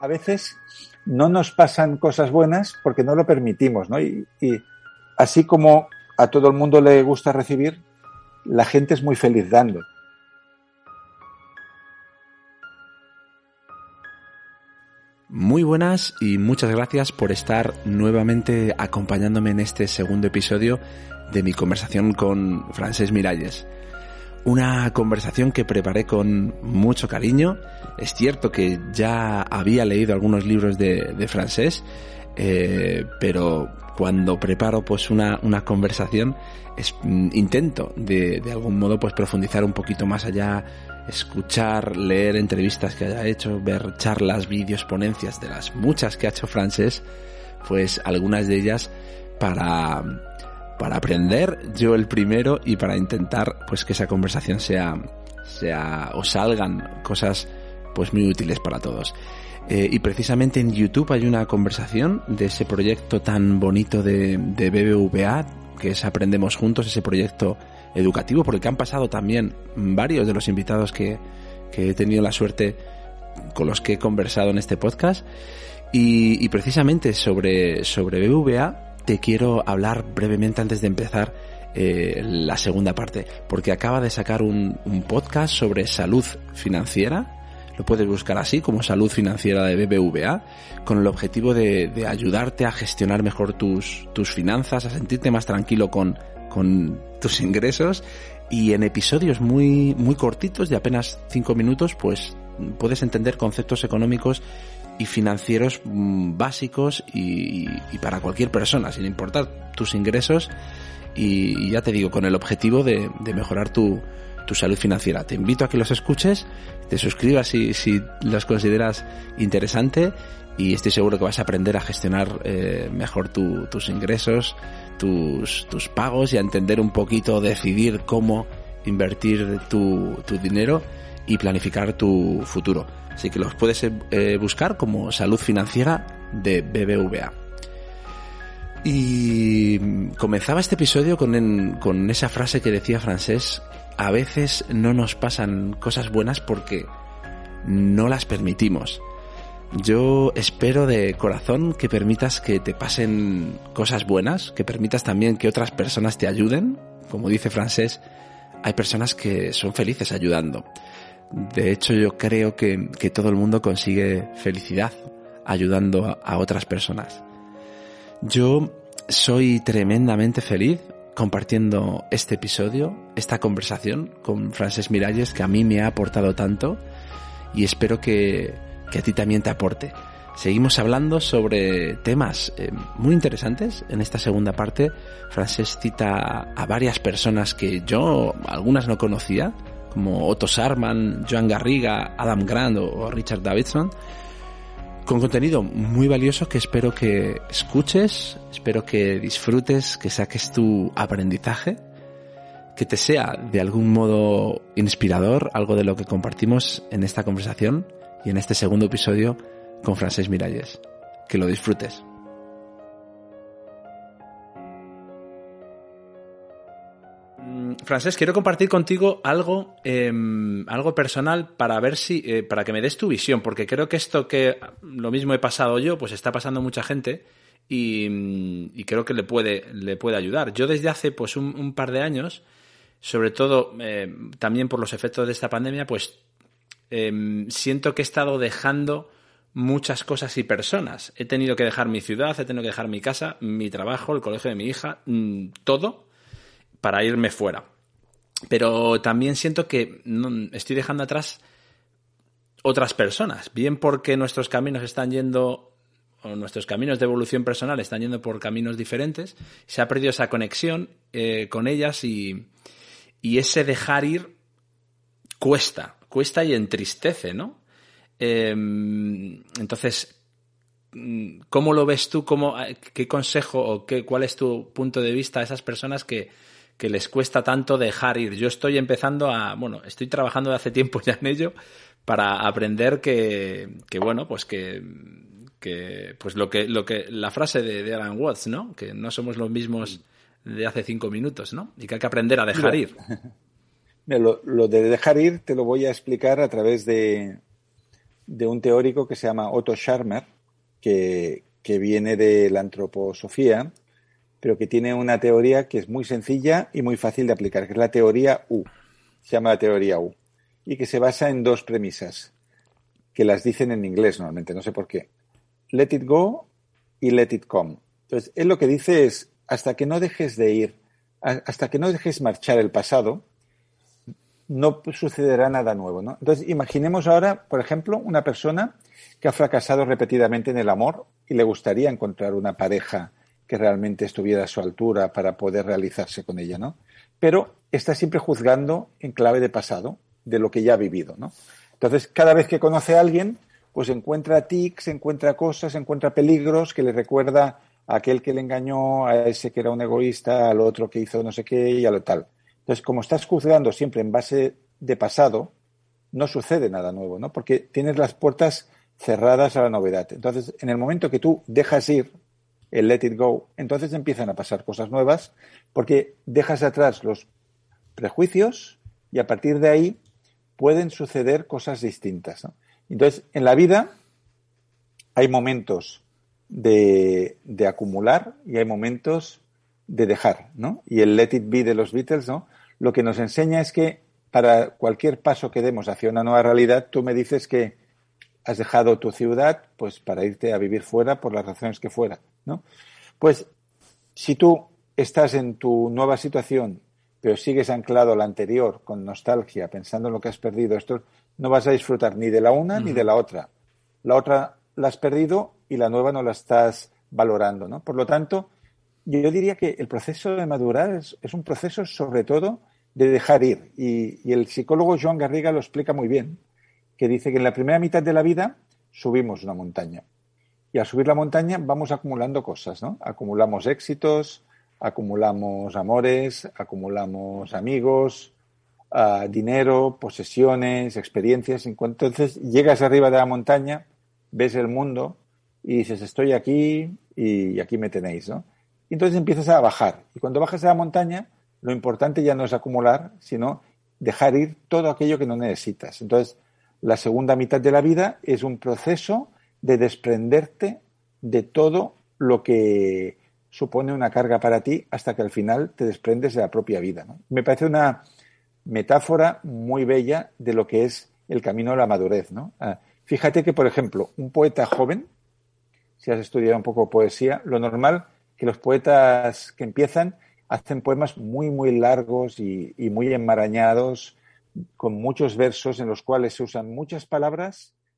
a veces no nos pasan cosas buenas porque no lo permitimos, ¿no? Y, así como a todo el mundo le gusta recibir, la gente es muy feliz dando. Muy buenas y muchas gracias por estar nuevamente acompañándome en este segundo episodio de mi conversación con Francés Miralles. Una conversación que preparé con mucho cariño. Es cierto que ya había leído algunos libros de, francés, eh, pero cuando preparo pues una, una conversación es, mm, intento de, de algún modo pues profundizar un poquito más allá escuchar, leer entrevistas que haya hecho, ver charlas, vídeos, ponencias de las muchas que ha hecho Francés, pues algunas de ellas para, para aprender yo el primero y para intentar pues que esa conversación sea, sea o salgan cosas pues muy útiles para todos. Eh, y precisamente en YouTube hay una conversación de ese proyecto tan bonito de, de BBVA, que es Aprendemos Juntos, ese proyecto educativo, porque han pasado también varios de los invitados que, que he tenido la suerte con los que he conversado en este podcast. Y, y, precisamente sobre, sobre BVA te quiero hablar brevemente antes de empezar eh, la segunda parte, porque acaba de sacar un, podcast sobre salud financiera. Lo puedes buscar así como salud financiera de BBVA, con el objetivo de, de ayudarte a gestionar mejor tus, tus finanzas, a sentirte más tranquilo con, con tus ingresos y en episodios muy, muy cortitos de apenas 5 minutos, pues puedes entender conceptos económicos y financieros mm, básicos y, para cualquier persona, sin importar tus ingresos y, ya te digo, con el objetivo de, mejorar tu, tu, salud financiera. Te invito a que los escuches, te suscribas si, si los consideras interesante y estoy seguro que vas a aprender a gestionar eh, mejor tu, tus ingresos, tus, tus pagos y a entender un poquito, decidir cómo invertir tu, tu dinero y planificar tu futuro. Así que los puedes eh, buscar como salud financiera de BBVA. Y comenzaba este episodio con, con esa frase que decía Francés, a veces no nos pasan cosas buenas porque no las permitimos. Yo espero de corazón que permitas que te pasen cosas buenas, que permitas también que otras personas te ayuden. Como dice Francés, hay personas que son felices ayudando. De hecho, yo creo que, que todo el mundo consigue felicidad ayudando a, otras personas. Yo soy tremendamente feliz compartiendo este episodio, esta conversación con Francés Miralles que a mí me ha aportado tanto y espero que, que a ti también te aporte. Seguimos hablando sobre temas eh, muy interesantes. En esta segunda parte, Francés cita a varias personas que yo, algunas no conocía, como Otto Sarman, Joan Garriga, Adam Grant o Richard Davidson, con contenido muy valioso que espero que escuches, espero que disfrutes, que saques tu aprendizaje, que te sea de algún modo inspirador, algo de lo que compartimos en esta conversación y en este segundo episodio con Francés Miralles. Que lo disfrutes. Francés, quiero compartir contigo algo, eh, algo personal para ver si, eh, para que me des tu visión, porque creo que esto que lo mismo he pasado yo, pues está pasando mucha gente y, y creo que le puede, le puede ayudar. Yo desde hace pues un, par de años, sobre todo eh, también por los efectos de esta pandemia, pues eh, siento que he estado dejando muchas cosas y personas. He tenido que dejar mi ciudad, he tenido que dejar mi casa, mi trabajo, el colegio de mi hija, todo para irme fuera. Pero también siento que estoy dejando atrás otras personas, bien porque nuestros caminos están yendo o nuestros caminos de evolución personal están yendo por caminos diferentes, se ha perdido esa conexión eh, con ellas y, y ese dejar ir cuesta, cuesta y entristece, ¿no? Eh, entonces, ¿cómo lo ves tú? ¿Cómo, ¿Qué consejo o qué, cuál es tu punto de vista a esas personas que, que les cuesta tanto dejar ir? Yo estoy empezando a, bueno, estoy trabajando de hace tiempo ya en ello para aprender que, que bueno, pues que, que, pues lo que, lo que, la frase de, de Alan Watts, ¿no? Que no somos los mismos de hace cinco minutos, ¿no? Y que hay que aprender a dejar ir. Lo, lo, de dejar ir te lo voy a explicar a través de, de un teórico que se llama Otto Scharmer, que, que viene de la antroposofía, pero que tiene una teoría que es muy sencilla y muy fácil de aplicar, que es la teoría U. Se llama la teoría U. Y que se basa en dos premisas, que las dicen en inglés normalmente, no sé por qué. Let it go y let it come. Entonces, él lo que dice es, hasta que no dejes de ir, hasta que no dejes marchar el pasado, no sucederá nada nuevo. Entonces, imaginemos ahora, por ejemplo, una persona que ha fracasado repetidamente en el amor y le gustaría encontrar una pareja que realmente estuviera a su altura para poder realizarse con ella, ¿no? Pero está siempre juzgando en clave de pasado, de lo que ya ha vivido, ¿no? Entonces, cada vez que conoce a alguien, pues encuentra tics, encuentra cosas, encuentra peligros que le recuerda a aquel que le engañó, a ese que era un egoísta, al otro que hizo no sé qué y a lo tal. Entonces, como estás juzgando siempre en base de pasado, no sucede nada nuevo, ¿no? Porque tienes las puertas cerradas a la novedad. Entonces, en el momento que tú dejas ir el let it go, entonces empiezan a pasar cosas nuevas porque dejas atrás los prejuicios y a partir de ahí pueden suceder cosas distintas. Entonces, en la vida hay momentos de, de, acumular y hay momentos de dejar, ¿no? Y el let it be de los Beatles, ¿no? lo que nos enseña es que para cualquier paso que demos hacia una nueva realidad, tú me dices que has dejado tu ciudad pues para irte a vivir fuera por las razones que fuera, ¿no? Pues si tú estás en tu nueva situación, pero sigues anclado a la anterior con nostalgia, pensando en lo que has perdido, esto no vas a disfrutar ni de la una ni de la otra. La otra la has perdido y la nueva no la estás valorando, ¿no? Por lo tanto, yo diría que el proceso de madurar es, un proceso sobre todo de dejar ir. Y, el psicólogo Joan Garriga lo explica muy bien, que dice que en la primera mitad de la vida subimos una montaña. Y al subir la montaña vamos acumulando cosas, ¿no? Acumulamos éxitos, acumulamos amores, acumulamos amigos, ah, dinero, posesiones, experiencias. Entonces llegas arriba de la montaña, ves el mundo y dices, estoy aquí y aquí me tenéis, ¿no? Y entonces empiezas a bajar. Y cuando bajas a la montaña, lo importante ya no es acumular, sino dejar ir todo aquello que no necesitas. Entonces, la segunda mitad de la vida es un proceso de desprenderte de todo lo que supone una carga para ti hasta que al final te desprendes de la propia vida. Me parece una metáfora muy bella de lo que es el camino a la madurez. ¿no? Ah, fíjate que, por ejemplo, un poeta joven, si has estudiado un poco poesía, lo normal que los poetas que empiezan hacen poemas muy, muy largos y, muy enmarañados, con muchos versos en los cuales se usan muchas palabras